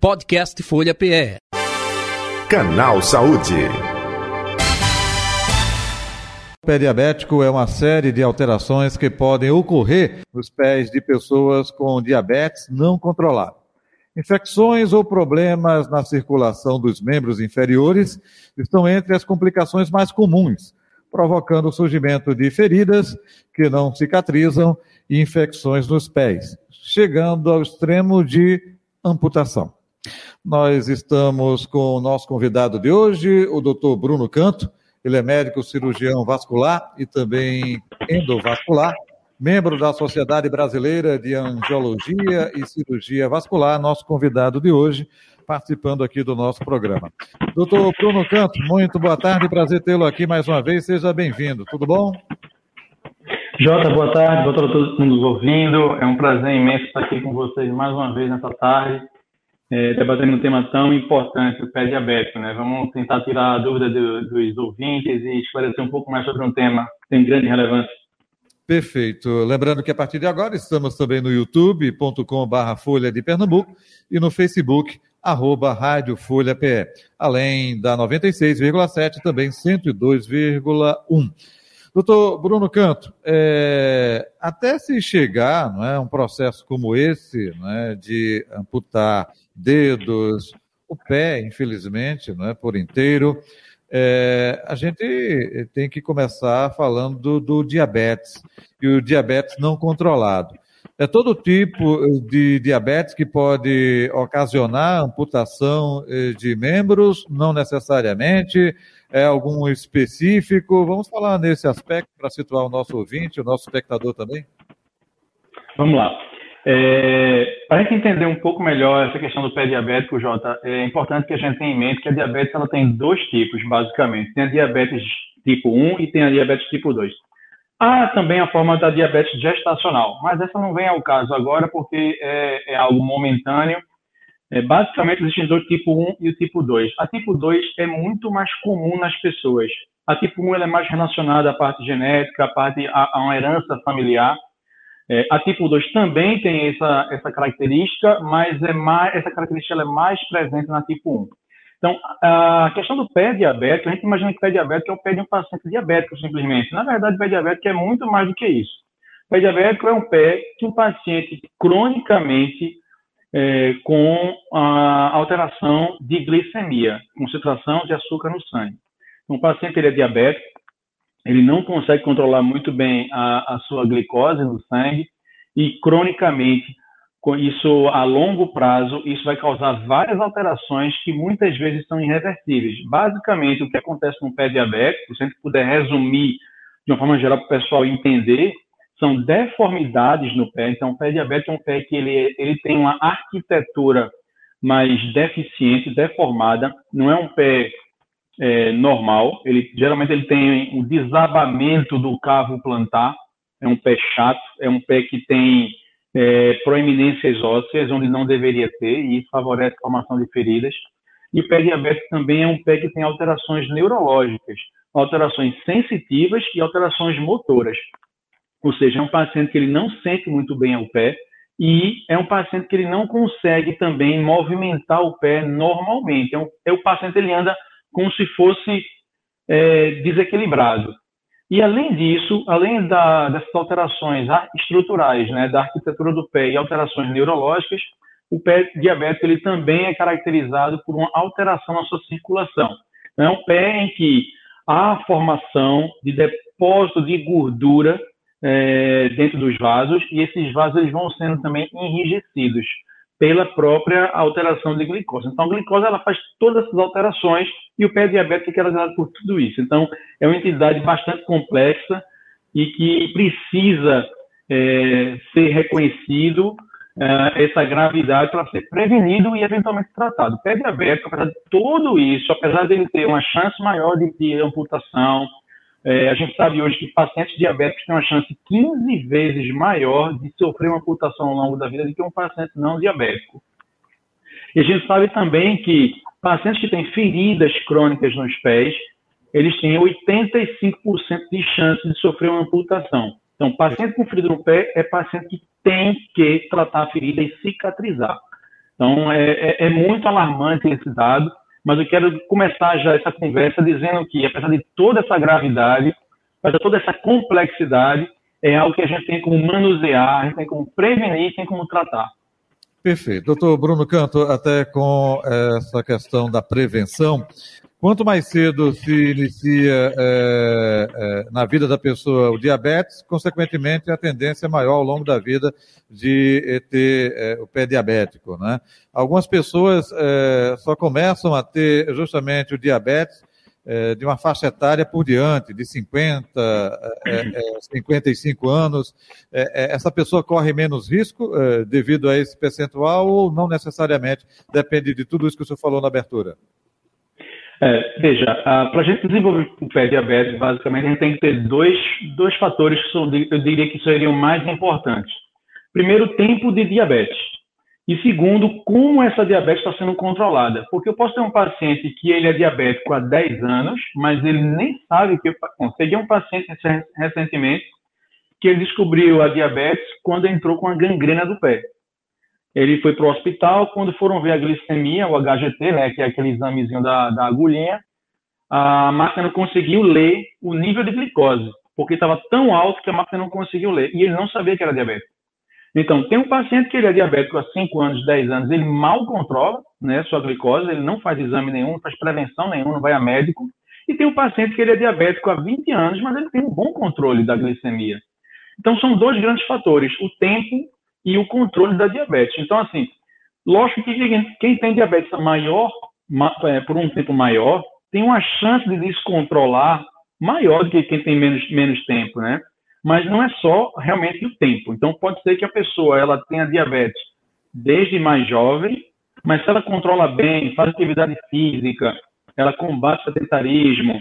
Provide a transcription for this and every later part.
Podcast Folha PE. Canal Saúde. O pé diabético é uma série de alterações que podem ocorrer nos pés de pessoas com diabetes não controlado. Infecções ou problemas na circulação dos membros inferiores estão entre as complicações mais comuns, provocando o surgimento de feridas que não cicatrizam e infecções nos pés, chegando ao extremo de amputação. Nós estamos com o nosso convidado de hoje, o Dr. Bruno Canto. Ele é médico cirurgião vascular e também endovascular, membro da Sociedade Brasileira de Angiologia e Cirurgia Vascular, nosso convidado de hoje, participando aqui do nosso programa. Doutor Bruno Canto, muito boa tarde, prazer tê-lo aqui mais uma vez, seja bem-vindo, tudo bom? Jota, boa tarde, boa tarde a todo mundo ouvindo, é um prazer imenso estar aqui com vocês mais uma vez nessa tarde, é, debatendo um tema tão importante, o pé diabético, né? Vamos tentar tirar a dúvida do, dos ouvintes e esclarecer um pouco mais sobre um tema que tem grande relevância. Perfeito. Lembrando que a partir de agora estamos também no youtube.com.br Folha de Pernambuco e no Facebook, arroba Rádio Folha PE, além da 96,7 também 102,1. Doutor Bruno Canto, é, até se chegar não é, um processo como esse, é, de amputar dedos, o pé, infelizmente, não é por inteiro. É, a gente tem que começar falando do, do, diabetes e o diabetes não controlado. É todo tipo de diabetes que pode ocasionar amputação eh, de membros, não necessariamente, é algum específico. Vamos falar nesse aspecto para situar o nosso ouvinte, o nosso espectador também? Vamos lá. É, para a gente entender um pouco melhor essa questão do pé diabético, Jota, é importante que a gente tenha em mente que a diabetes ela tem dois tipos, basicamente. Tem a diabetes tipo 1 e tem a diabetes tipo 2. Há também a forma da diabetes gestacional, mas essa não vem ao caso agora porque é, é algo momentâneo. É, basicamente, existem dois, tipo 1 e o tipo 2. A tipo 2 é muito mais comum nas pessoas. A tipo 1 é mais relacionada à parte genética, à parte a, a uma herança familiar. É, a tipo 2 também tem essa, essa característica, mas é mais, essa característica é mais presente na tipo 1. Então, a questão do pé diabético, a gente imagina que pé diabético é o pé de um paciente diabético, simplesmente. Na verdade, pé diabético é muito mais do que isso. Pé diabético é um pé que um paciente cronicamente é, com a alteração de glicemia, concentração de açúcar no sangue. Então, o paciente ele é diabético, ele não consegue controlar muito bem a, a sua glicose no sangue e cronicamente, isso a longo prazo, isso vai causar várias alterações que muitas vezes são irreversíveis. Basicamente, o que acontece no pé diabético, se a gente puder resumir de uma forma geral para o pessoal entender, são deformidades no pé. Então, o pé diabético é um pé que ele, ele tem uma arquitetura mais deficiente, deformada, não é um pé é, normal. Ele geralmente ele tem um desabamento do cavo plantar. É um pé chato, é um pé que tem é, proeminências ósseas onde não deveria ter e isso favorece a formação de feridas. E o pé diabético também é um pé que tem alterações neurológicas, alterações sensitivas e alterações motoras. Ou seja, é um paciente que ele não sente muito bem o pé e é um paciente que ele não consegue também movimentar o pé normalmente. É, um, é o paciente ele anda como se fosse é, desequilibrado. E além disso, além da, dessas alterações estruturais, né, da arquitetura do pé e alterações neurológicas, o pé diabético ele também é caracterizado por uma alteração na sua circulação. É um pé em que há formação de depósito de gordura é, dentro dos vasos e esses vasos eles vão sendo também enrijecidos pela própria alteração de glicose. Então, a glicose ela faz todas essas alterações e o pé diabético é caracterizado por tudo isso. Então, é uma entidade bastante complexa e que precisa é, ser reconhecido é, essa gravidade para ser prevenido e eventualmente tratado. O pé diabético, apesar de tudo isso, apesar de ele ter uma chance maior de, de amputação, é, a gente sabe hoje que pacientes diabéticos têm uma chance 15 vezes maior de sofrer uma amputação ao longo da vida do que um paciente não diabético. E a gente sabe também que pacientes que têm feridas crônicas nos pés, eles têm 85% de chance de sofrer uma amputação. Então, paciente com ferida no pé é paciente que tem que tratar a ferida e cicatrizar. Então, é, é, é muito alarmante esse dado, mas eu quero começar já essa conversa dizendo que, apesar de toda essa gravidade, apesar de toda essa complexidade, é algo que a gente tem como manusear, a gente tem como prevenir, tem como tratar. Perfeito. Doutor Bruno Canto, até com essa questão da prevenção, quanto mais cedo se inicia é, é, na vida da pessoa o diabetes, consequentemente a tendência é maior ao longo da vida de eh, ter é, o pé diabético. Né? Algumas pessoas só começam a ter justamente o diabetes é, de uma faixa etária por diante, de 50, é, é, 55 anos, é, é, essa pessoa corre menos risco é, devido a esse percentual ou não necessariamente? Depende de tudo isso que o senhor falou na abertura. Veja, para a gente desenvolver o pé diabetes, basicamente, a gente tem que ter dois, dois fatores que eu diria que seriam mais importantes. Primeiro, tempo de diabetes. E segundo, como essa diabetes está sendo controlada. Porque eu posso ter um paciente que ele é diabético há 10 anos, mas ele nem sabe que... Bom, um paciente recentemente que ele descobriu a diabetes quando entrou com a gangrena do pé. Ele foi para o hospital, quando foram ver a glicemia, o HGT, né, que é aquele examezinho da, da agulhinha, a máquina não conseguiu ler o nível de glicose, porque estava tão alto que a máquina não conseguiu ler. E ele não sabia que era diabético. Então, tem um paciente que ele é diabético há 5 anos, 10 anos, ele mal controla né, sua glicose, ele não faz exame nenhum, não faz prevenção nenhuma, não vai a médico. E tem um paciente que ele é diabético há 20 anos, mas ele tem um bom controle da glicemia. Então, são dois grandes fatores, o tempo e o controle da diabetes. Então, assim, lógico que quem tem diabetes maior, é, por um tempo maior, tem uma chance de descontrolar maior do que quem tem menos, menos tempo, né? mas não é só realmente o tempo. Então, pode ser que a pessoa ela tenha diabetes desde mais jovem, mas se ela controla bem, faz atividade física, ela combate o sedentarismo,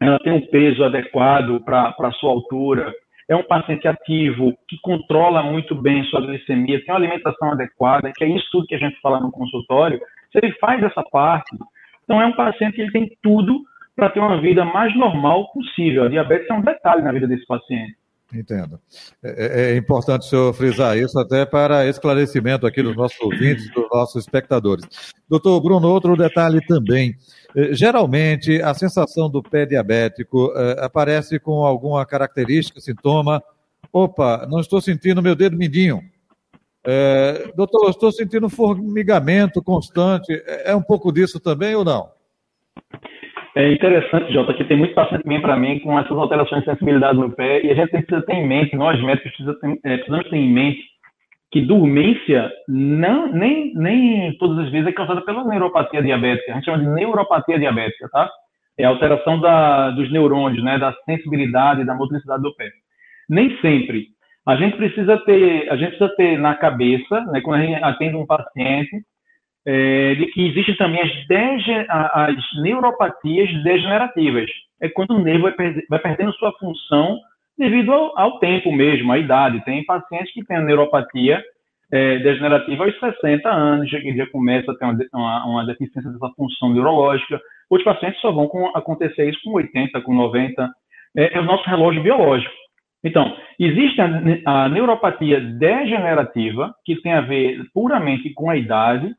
ela tem um peso adequado para a sua altura, é um paciente ativo que controla muito bem sua glicemia, tem uma alimentação adequada, que é isso tudo que a gente fala no consultório, se ele faz essa parte, então é um paciente que ele tem tudo para ter uma vida mais normal possível. A diabetes é um detalhe na vida desse paciente. Entendo. É, é, é, importante o senhor frisar isso até para esclarecimento aqui dos nossos ouvintes, dos nossos espectadores. Doutor Bruno, outro detalhe também. É, geralmente, a sensação do pé diabético é, aparece com alguma característica, sintoma. Opa, não estou sentindo meu dedo mindinho. É, doutor, estou sentindo formigamento constante. É, é um pouco disso também ou não? É interessante, Jota, que tem muito paciente que vem para mim com essas alterações de sensibilidade no pé e a gente precisa ter em mente, nós médicos precisamos ter, é, precisamos ter em mente que dormência não, nem, nem todas as vezes é causada pela neuropatia diabética. A gente chama de neuropatia diabética, tá? É a alteração da, dos neurônios, né, da sensibilidade, da motricidade do pé. Nem sempre. A gente precisa ter, a gente precisa ter na cabeça, né, quando a gente atende um paciente, é, de que existem também as, dege, as neuropatias degenerativas. É quando o nervo vai, perder, vai perdendo sua função devido ao, ao, tempo mesmo, à idade. Tem pacientes que têm a neuropatia é, degenerativa aos 60 anos, já, já começa a ter uma, uma, uma, deficiência dessa função neurológica. Outros pacientes só vão com, acontecer isso com 80, com 90. É, é o nosso relógio biológico. Então, existe a, a neuropatia degenerativa, que tem a ver puramente com a idade,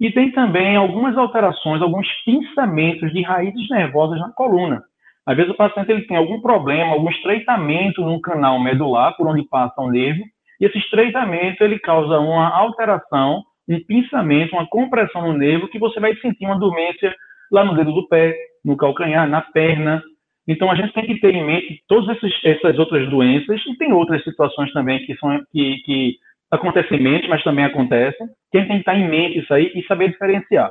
e tem também algumas alterações, alguns pinçamentos de raízes nervosas na coluna. Às vezes o paciente ele tem algum problema, algum estreitamento no canal medular, por onde passa o nervo, e esse estreitamento ele causa uma alteração, um pinçamento, uma compressão no nervo, que você vai sentir uma dormência lá no dedo do pé, no calcanhar, na perna. Então a gente tem que ter em mente todas essas outras doenças, e tem outras situações também que, são, que, que mente, mas também acontecem. Tem que estar em mente isso aí e saber diferenciar.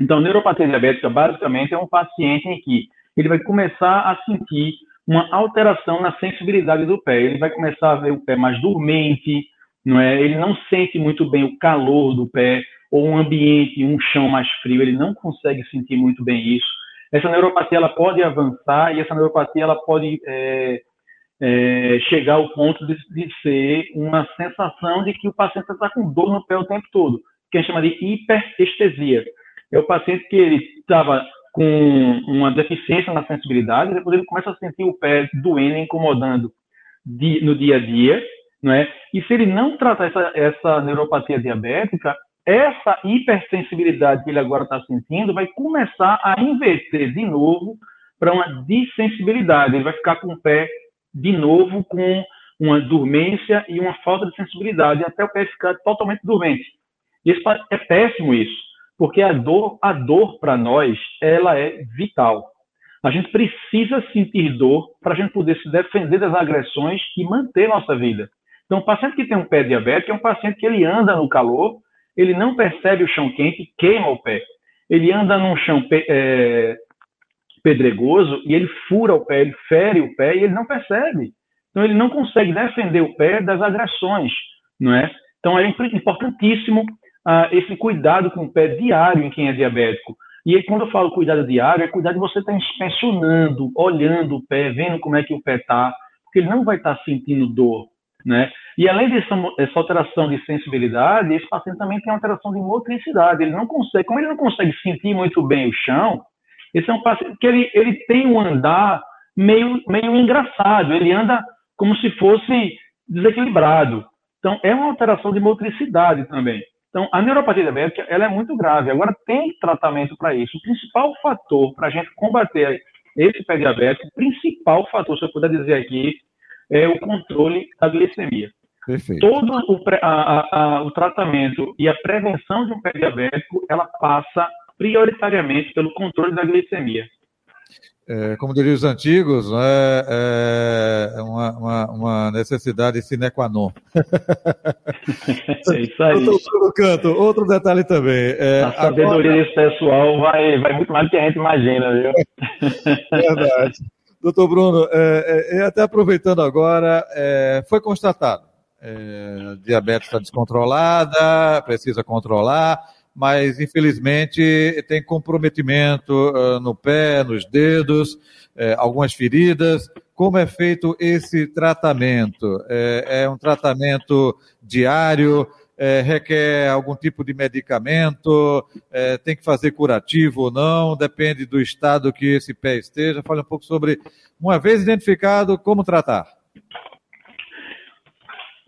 Então, neuropatia diabética, basicamente, é um paciente em que ele vai começar a sentir uma alteração na sensibilidade do pé. Ele vai começar a ver o pé mais dormente, não é? Ele não sente muito bem o calor do pé ou um ambiente, um chão mais frio. Ele não consegue sentir muito bem isso. Essa neuropatia ela pode avançar e essa neuropatia ela pode é, é, chegar ao ponto de, de, ser uma sensação de que o paciente está com dor no pé o tempo todo, que a gente chama de hiperestesia. É o paciente que ele estava com uma deficiência na sensibilidade, depois ele começa a sentir o pé doendo, incomodando no dia a dia, não é? E se ele não tratar essa, essa neuropatia diabética, essa hipersensibilidade que ele agora está sentindo vai começar a inverter de novo para uma dissensibilidade. Ele vai ficar com o pé de novo com uma dormência e uma falta de sensibilidade, até o pé ficar totalmente dormente. E é péssimo isso, porque a dor, a dor para nós, ela é vital. A gente precisa sentir dor para a gente poder se defender das agressões e manter nossa vida. Então, o paciente que tem um pé diabético é um paciente que ele anda no calor, ele não percebe o chão quente queima o pé. Ele anda num chão é, pedregoso e ele fura o pé, ele fere o pé e ele não percebe. Então ele não consegue defender o pé das agressões, não é? Então é importantíssimo uh, esse cuidado com o pé diário em quem é diabético. E aí, quando eu falo cuidado diário, é cuidado de você estar inspecionando, olhando o pé, vendo como é que o pé está, porque ele não vai estar sentindo dor, né? E além dessa essa alteração de sensibilidade, esse paciente também tem alteração de motricidade. Ele não consegue, como ele não consegue sentir muito bem o chão, esse é um paciente que ele, ele tem um andar meio, meio engraçado, ele anda como se fosse desequilibrado. Então, é uma alteração de motricidade também. Então, a neuropatia diabética ela é muito grave. Agora, tem tratamento para isso. O principal fator para a gente combater esse pé diabético, o principal fator, se eu puder dizer aqui, é o controle da glicemia. Perfeito. Todo o, a, a, o tratamento e a prevenção de um pé diabético, ela passa prioritariamente pelo controle da glicemia. É, como diriam os antigos, né, é uma, uma, uma, necessidade sine qua non. é isso aí. Outro, canto, outro detalhe também. É, a sabedoria agora... desse pessoal vai, vai muito mais do que a gente imagina, viu? Verdade. Doutor Bruno, é, é, até aproveitando agora, é, foi constatado, é, diabetes está descontrolada, precisa controlar, mas infelizmente tem comprometimento uh, no pé, nos dedos, uh, algumas feridas. Como é feito esse tratamento? É, é um tratamento diário? É, requer algum tipo de medicamento? É, tem que fazer curativo ou não? Depende do estado que esse pé esteja. Fale um pouco sobre, uma vez identificado, como tratar.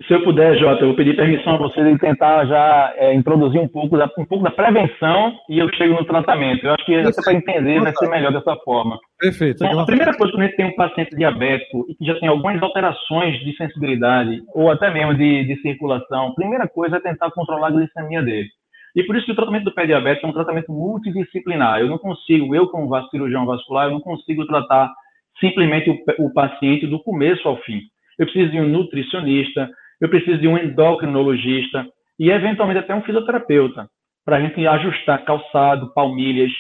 Se eu puder, Jota, eu vou pedir permissão a você de tentar já é, introduzir um pouco, da, um pouco da prevenção e eu chego no tratamento. Eu acho que até para entender vai ser melhor dessa forma. Perfeito. Então, a primeira coisa, quando a gente tem um paciente diabético e que já tem algumas alterações de sensibilidade ou até mesmo de, de circulação, a primeira coisa é tentar controlar a glicemia dele. E por isso que o tratamento do pé diabético é um tratamento multidisciplinar. Eu não consigo, eu como cirurgião vascular, eu não consigo tratar simplesmente o, o paciente do começo ao fim. Eu preciso de um nutricionista, eu preciso de um endocrinologista e, eventualmente, até um fisioterapeuta, para a gente ajustar calçado, palmilhas.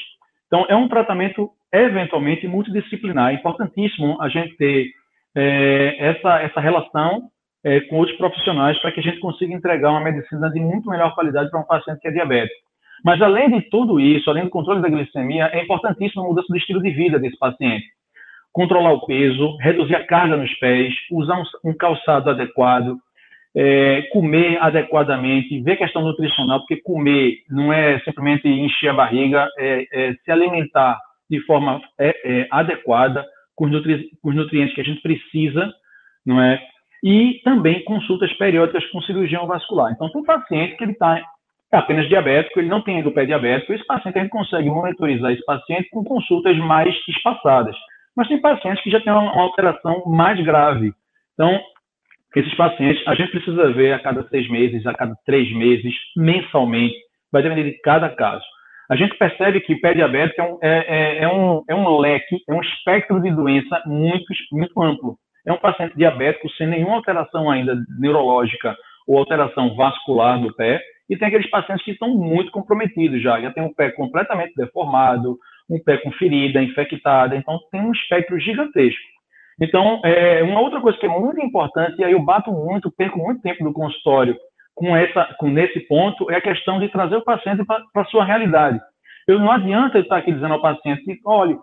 Então, é um tratamento, eventualmente, multidisciplinar. É importantíssimo a gente ter é, essa, essa relação é, com outros profissionais para que a gente consiga entregar uma medicina de muito melhor qualidade para um paciente que é diabético. Mas, além de tudo isso, além do controle da glicemia, é importantíssimo a mudança do estilo de vida desse paciente. Controlar o peso, reduzir a carga nos pés, usar um, um calçado adequado, é, comer adequadamente, ver questão nutricional, porque comer não é simplesmente encher a barriga, é, é se alimentar de forma é, é, adequada com os, nutri com os, nutrientes que a gente precisa, não é? E também consultas periódicas com cirurgião vascular. Então, tem um paciente que ele está apenas diabético, ele não tem do pé diabético, esse paciente a gente consegue monitorizar esse paciente com consultas mais espaçadas. Mas tem pacientes que já têm uma alteração mais grave. Então, esses pacientes, a gente precisa ver a cada seis meses, a cada três meses, mensalmente, vai depender de cada caso. A gente percebe que pé diabético é um, é, é, é, um, é um leque, é um espectro de doença muito, muito amplo. É um paciente diabético sem nenhuma alteração ainda neurológica ou alteração vascular do pé, e tem aqueles pacientes que estão muito comprometidos já, já tem um pé completamente deformado, um pé com ferida infectada, então tem um espectro gigantesco. Então, é, uma outra coisa que é muito importante, e aí eu bato muito, perco muito tempo do consultório com, essa, com nesse ponto, é a questão de trazer o paciente para a sua realidade. Eu não adianta eu estar aqui dizendo ao paciente, olha,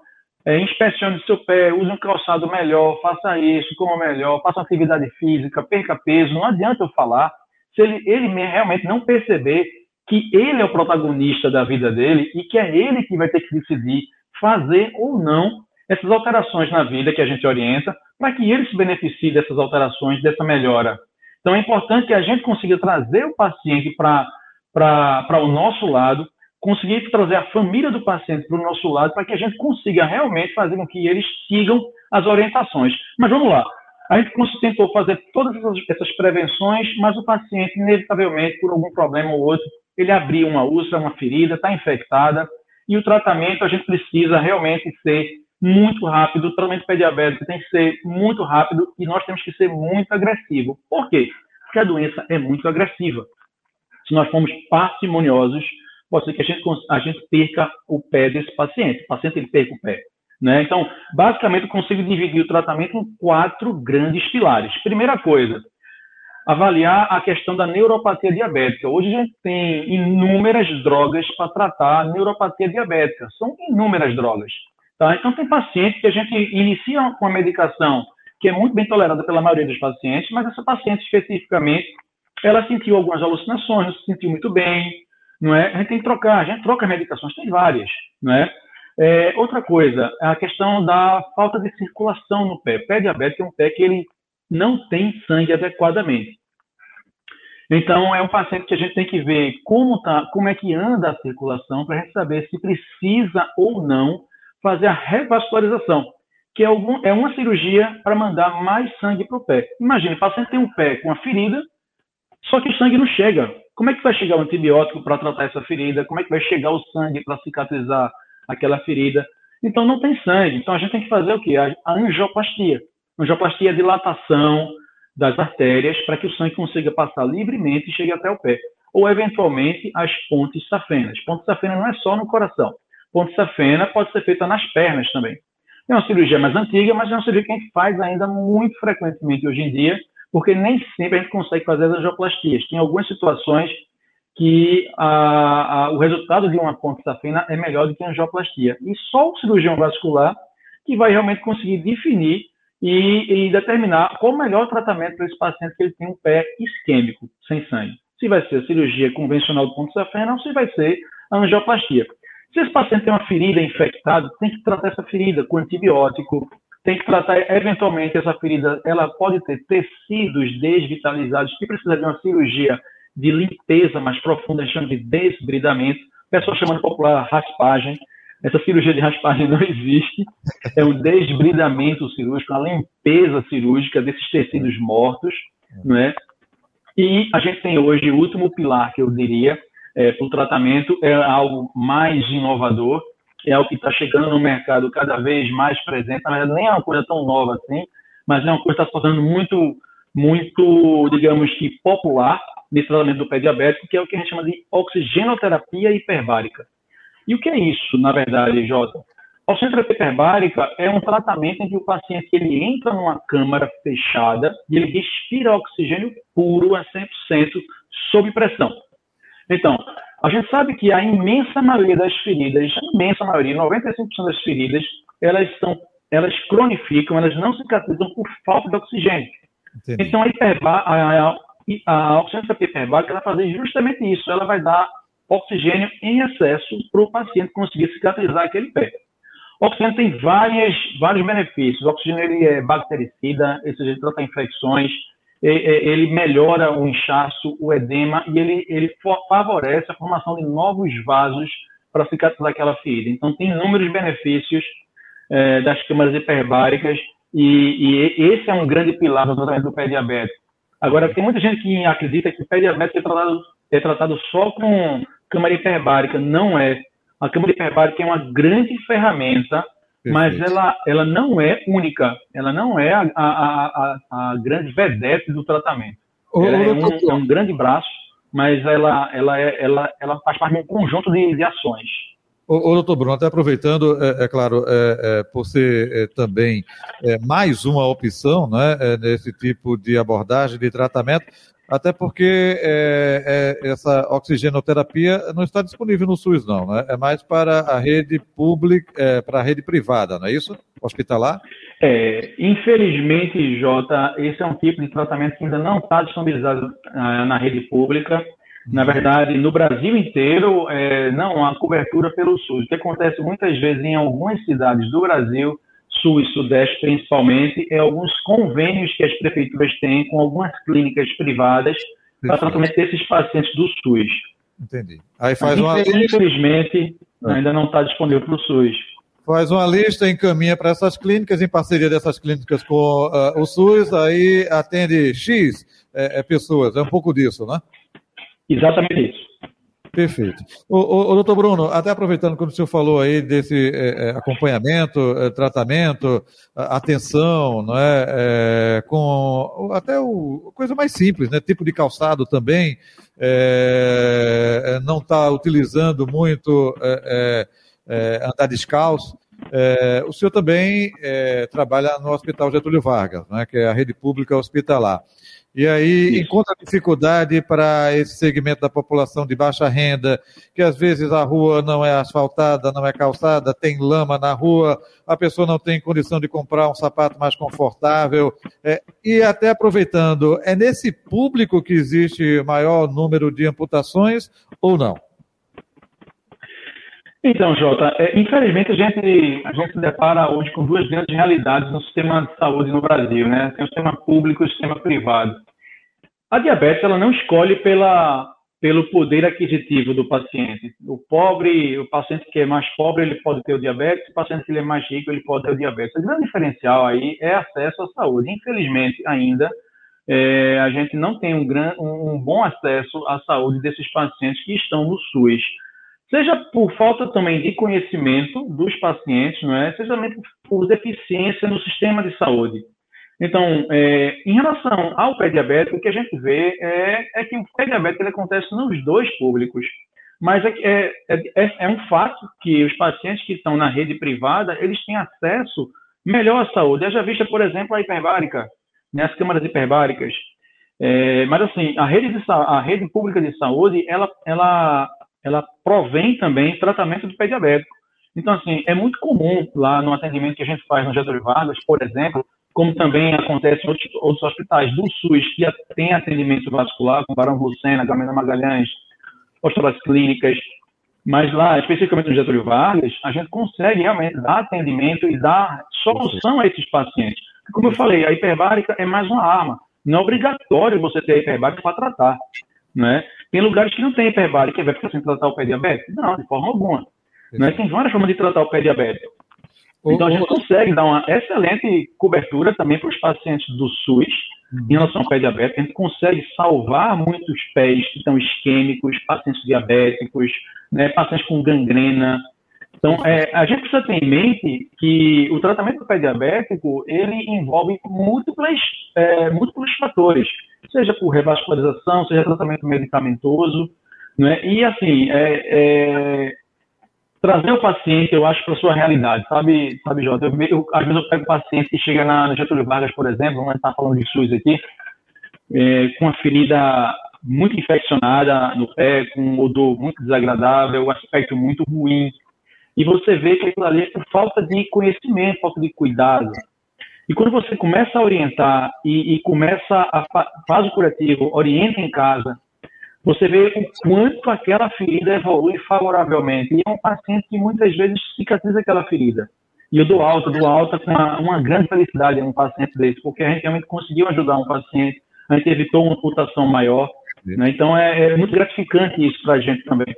é, inspecione seu pé, use um calçado melhor, faça isso, coma melhor, faça atividade física, perca peso. Não adianta eu falar se ele, ele realmente não perceber que ele é o protagonista da vida dele e que é ele que vai ter que decidir fazer ou não essas alterações na vida que a gente orienta, para que ele se beneficie dessas alterações, dessa melhora. Então é importante que a gente consiga trazer o paciente para o nosso lado, conseguir trazer a família do paciente para o nosso lado, para que a gente consiga realmente fazer com que eles sigam as orientações. Mas vamos lá. A gente tentou fazer todas essas prevenções, mas o paciente, inevitavelmente, por algum problema ou outro, ele abriu uma úlcera, uma ferida, está infectada, e o tratamento a gente precisa realmente ser muito rápido. O tratamento pediabético tem que ser muito rápido e nós temos que ser muito agressivo. Por quê? Porque a doença é muito agressiva. Se nós formos parcimoniosos, pode ser que a gente, a gente perca o pé desse paciente. O paciente ele perca o pé. Né? Então, basicamente, eu consigo dividir o tratamento em quatro grandes pilares. Primeira coisa, avaliar a questão da neuropatia diabética. Hoje a gente tem inúmeras drogas para tratar a neuropatia diabética. São inúmeras drogas. Tá? Então, tem pacientes que a gente inicia com a medicação que é muito bem tolerada pela maioria dos pacientes, mas essa paciente especificamente, ela sentiu algumas alucinações, não se sentiu muito bem, não é? A gente tem que trocar, a gente troca medicações, tem várias, não é? é outra coisa, a questão da falta de circulação no pé. O pé diabético é um pé que ele não tem sangue adequadamente. Então, é um paciente que a gente tem que ver como, tá, como é que anda a circulação para a gente saber se precisa ou não fazer a revascularização, que é, algum, é uma cirurgia para mandar mais sangue para o pé. Imagine, o paciente tem um pé com uma ferida, só que o sangue não chega. Como é que vai chegar o antibiótico para tratar essa ferida? Como é que vai chegar o sangue para cicatrizar aquela ferida? Então, não tem sangue. Então, a gente tem que fazer o quê? A angioplastia. Angioplastia é a dilatação das artérias para que o sangue consiga passar livremente e chegue até o pé. Ou, eventualmente, as pontes safenas. Ponte safena não é só no coração. Ponte safena pode ser feita nas pernas também. É uma cirurgia mais antiga, mas é uma cirurgia que a gente faz ainda muito frequentemente hoje em dia, porque nem sempre a gente consegue fazer as angioplastias. Tem algumas situações que a, a, o resultado de uma ponte safena é melhor do que a angioplastia. E só o cirurgião vascular que vai realmente conseguir definir e, e determinar qual o melhor tratamento para esse paciente que ele tem um pé isquêmico, sem sangue. Se vai ser cirurgia convencional do ponto safena ou se vai ser a angioplastia. Se esse paciente tem uma ferida infectada, tem que tratar essa ferida com antibiótico, tem que tratar, eventualmente, essa ferida, ela pode ter tecidos desvitalizados, que precisa de uma cirurgia de limpeza mais profunda, chama de desbridamento, o pessoal chama de popular raspagem, essa cirurgia de raspagem não existe. É um desbridamento cirúrgico, uma limpeza cirúrgica desses tecidos mortos, não é? E a gente tem hoje o último pilar que eu diria é, para o tratamento é algo mais inovador, é algo que está chegando no mercado cada vez mais presente. Na verdade, nem é uma coisa tão nova assim, mas é uma coisa que está se tornando muito, muito, digamos que popular nesse tratamento do pé diabético, que é o que a gente chama de oxigenoterapia hiperbárica. E o que é isso, na verdade, Jota? A oxigenoterapia hiperbárica é um tratamento em que o paciente ele entra numa câmara fechada e ele respira oxigênio puro a 100% sob pressão. Então, a gente sabe que a imensa maioria das feridas, a imensa maioria, 95% das feridas, elas são, elas cronificam, elas não cicatrizam por falta de oxigênio. Entendi. Então, a, hiperbar, a, a, a oxigenoterapia hiperbárica vai fazer justamente isso. Ela vai dar oxigênio em excesso para o paciente conseguir cicatrizar aquele pé. O oxigênio tem várias, vários benefícios. O oxigênio ele é bactericida, ou seja, ele trata infecções, ele melhora o inchaço, o edema e ele, ele favorece a formação de novos vasos para cicatrizar aquela ferida. Então, tem inúmeros benefícios é, das câmaras hiperbáricas e, e, esse é um grande pilar do tratamento do pé diabético. Agora, tem muita gente que acredita que o pé diabético é tratado, é tratado só com câmara hiperbárica. Não é. A câmara hiperbárica é uma grande ferramenta. Mas ela, ela não é única. Ela não é a, a, a, a grande vedete do tratamento. ela é um, é um, grande braço, mas ela, ela, é, ela, ela faz parte de um conjunto de, de ações. Ô, ô, doutor Bruno, até aproveitando, é, é claro, é, é, por ser é, também é, mais uma opção né, nesse tipo de abordagem, de tratamento, até porque é, é, essa oxigenoterapia não está disponível no SUS, não, né? É mais para a rede pública, é, para a rede privada, não é isso? Hospitalar? É, infelizmente, Jota, esse é um tipo de tratamento que ainda não está disponibilizado ah, na rede pública. Na verdade, no Brasil inteiro, é, não há cobertura pelo SUS. O que acontece muitas vezes em algumas cidades do Brasil Sul e Sudeste principalmente, é alguns convênios que as prefeituras têm com algumas clínicas privadas para tratamento desses pacientes do SUS. Entendi. Aí faz uma Infelizmente, é. ainda não está disponível para o SUS. Faz uma lista, encaminha para essas clínicas, em parceria dessas clínicas com uh, o SUS, aí atende X é, é, pessoas. É um pouco disso, né? Exatamente isso. Perfeito. O, o, o, doutor Bruno, até aproveitando quando o senhor falou aí desse é, é acompanhamento, é, tratamento, atenção, não é, é, com até o coisa mais simples, né, tipo de calçado também, é, é, não está utilizando muito andar descalço. O senhor também trabalha no Hospital Getúlio Vargas, né, que é a rede pública hospitalar. E aí Isso. encontra dificuldade para esse segmento da população de baixa renda, que às vezes a rua não é asfaltada, não é calçada, tem lama na rua, a pessoa não tem condição de comprar um sapato mais confortável. É, e até aproveitando, é nesse público que existe maior número de amputações ou não? Então, Jota, é, infelizmente a gente, a gente se depara hoje com duas grandes realidades no sistema de saúde no Brasil, né? Tem o sistema público e o sistema privado. A diabetes ela não escolhe pela, pelo poder aquisitivo do paciente. O pobre, o paciente que é mais pobre, ele pode ter o diabetes, o paciente que é mais rico, ele pode ter o diabetes. O grande diferencial aí é acesso à saúde. Infelizmente, ainda, é, a gente não tem um, gran, um, um bom acesso à saúde desses pacientes que estão no SUS. Seja por falta também de conhecimento dos pacientes, não é? seja também por deficiência no sistema de saúde. Então, é, em relação ao pé diabético, o que a gente vê é, é que o pé diabético ele acontece nos dois públicos. Mas é, é, é, é, um fato que os pacientes que estão na rede privada, eles têm acesso melhor à saúde. Já vista, por exemplo, a hiperbárica, né, as câmaras hiperbáricas. É, mas, assim, a rede, de, a rede pública de saúde, ela, ela, ela provém também tratamento do pé diabético. Então, assim, é muito comum lá no atendimento que a gente faz no Getúlio Vargas, por exemplo, como também acontece em outros, outros hospitais do SUS que tem atendimento vascular, como Barão Lucena, Gamena Magalhães, hospitais clínicas, mas lá, especificamente no Getúlio Vargas, a gente consegue realmente dar atendimento e dar solução a esses pacientes. Como eu falei, a hiperbárica é mais uma arma. Não é obrigatório você ter a hiperbárica para tratar. Né? Tem lugares que não tem hiperbárica, vai ficar sem tratar o pé diabético? Não, de forma alguma. Né? Tem várias formas de tratar o pé diabético. Então, a gente consegue dar uma excelente cobertura também para os pacientes do SUS em relação ao pé diabético. A gente consegue salvar muitos pés que estão isquêmicos, pacientes diabéticos, né, pacientes com gangrena. Então, é, a gente precisa ter em mente que o tratamento do pé diabético ele envolve múltiplos, é, múltiplos fatores, seja por revascularização, seja tratamento medicamentoso. Né? E, assim, é, é trazer o paciente, eu acho, para sua realidade, sabe, sabe, Jota? Eu, eu, às vezes eu pego paciente que chega na, na Getúlio Vargas, por exemplo, vamos estar falando de SUS aqui, é, com a ferida muito infeccionada no pé, com um odor muito desagradável, um aspecto muito ruim. E você vê que aquilo ali é por falta de conhecimento, falta de cuidado. E quando você começa a orientar e, e começa a faz o curativo, orienta em casa, você vê o quanto aquela ferida evolui favoravelmente. E é um paciente que muitas vezes cicatriza aquela ferida. E eu dou alta, dou alta com uma, uma grande felicidade em um paciente desse, porque a gente realmente conseguiu ajudar um paciente, a gente evitou uma amputação maior. Né? Então é, é muito gratificante isso para a gente também.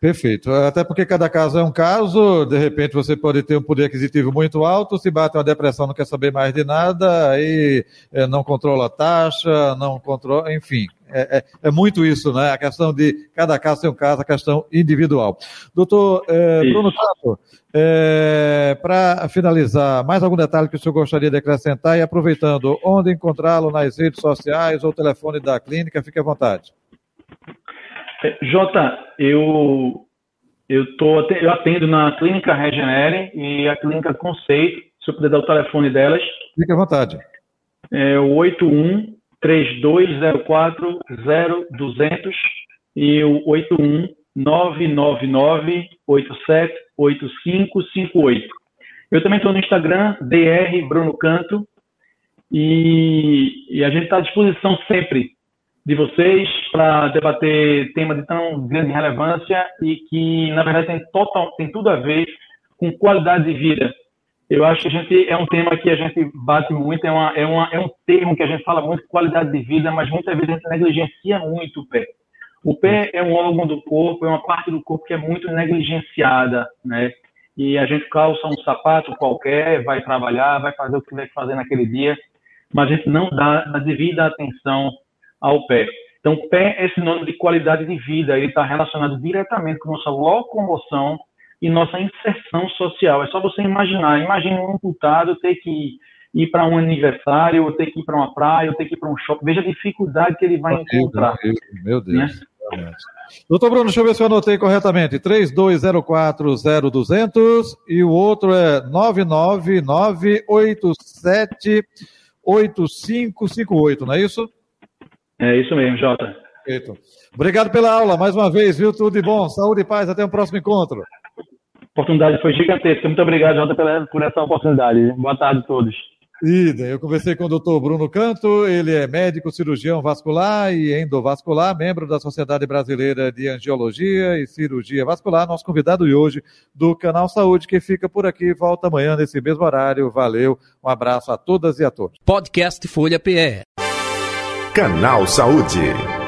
Perfeito. Até porque cada caso é um caso, de repente você pode ter um poder aquisitivo muito alto, se bate uma depressão, não quer saber mais de nada, aí é, não controla a taxa, não controla, enfim. É, é, é, muito isso, né? A questão de cada caso ser um caso, a questão individual. Doutor é, Bruno Tato, é, para finalizar, mais algum detalhe que o senhor gostaria de acrescentar e aproveitando, onde encontrá-lo nas redes sociais ou telefone da clínica, fique à vontade. É, Jota, eu eu, tô, eu atendo na Clínica Regenere e a Clínica Conceito, se eu puder dar o telefone delas. Fique à vontade. É o 81 3204 0200 e o 81 999 878558. Eu também estou no Instagram, DR Bruno Canto, e, e a gente está à disposição sempre de vocês para debater tema de tão grande relevância e que, na verdade, tem, total, tem tudo a ver com qualidade de vida. Eu acho que a gente é um tema que a gente bate muito, é, uma, é, uma, é um termo que a gente fala muito, qualidade de vida, mas muitas vezes a gente negligencia muito o pé. O pé é um órgão do corpo, é uma parte do corpo que é muito negligenciada, né? E a gente calça um sapato qualquer, vai trabalhar, vai fazer o que tiver que fazer naquele dia, mas a gente não dá a devida atenção ao pé. Então, pé é sinônimo de qualidade de vida, ele está relacionado diretamente com nossa locomoção e nossa inserção social. É só você imaginar, imagine um imputado ter que ir para um aniversário, ou ter que ir para uma praia, ou ter que ir para um shopping. Veja a dificuldade que ele vai meu encontrar. Deus, meu Deus. Né? Doutor Bruno, deixa eu ver se eu anotei corretamente. 32040200 e o outro é 999878558, não é isso? É isso mesmo, Jota. Perfeito. Obrigado pela aula mais uma vez, viu? Tudo de bom. Saúde e paz. Até o próximo encontro. A oportunidade foi gigantesca. Muito obrigado, Jota, por essa oportunidade. Boa tarde a todos. Ida, eu conversei com o doutor Bruno Canto, ele é médico cirurgião vascular e endovascular, membro da Sociedade Brasileira de Angiologia e Cirurgia Vascular, nosso convidado de hoje do Canal Saúde, que fica por aqui, volta amanhã nesse mesmo horário. Valeu, um abraço a todas e a todos. Podcast Folha PE. Canal Saúde.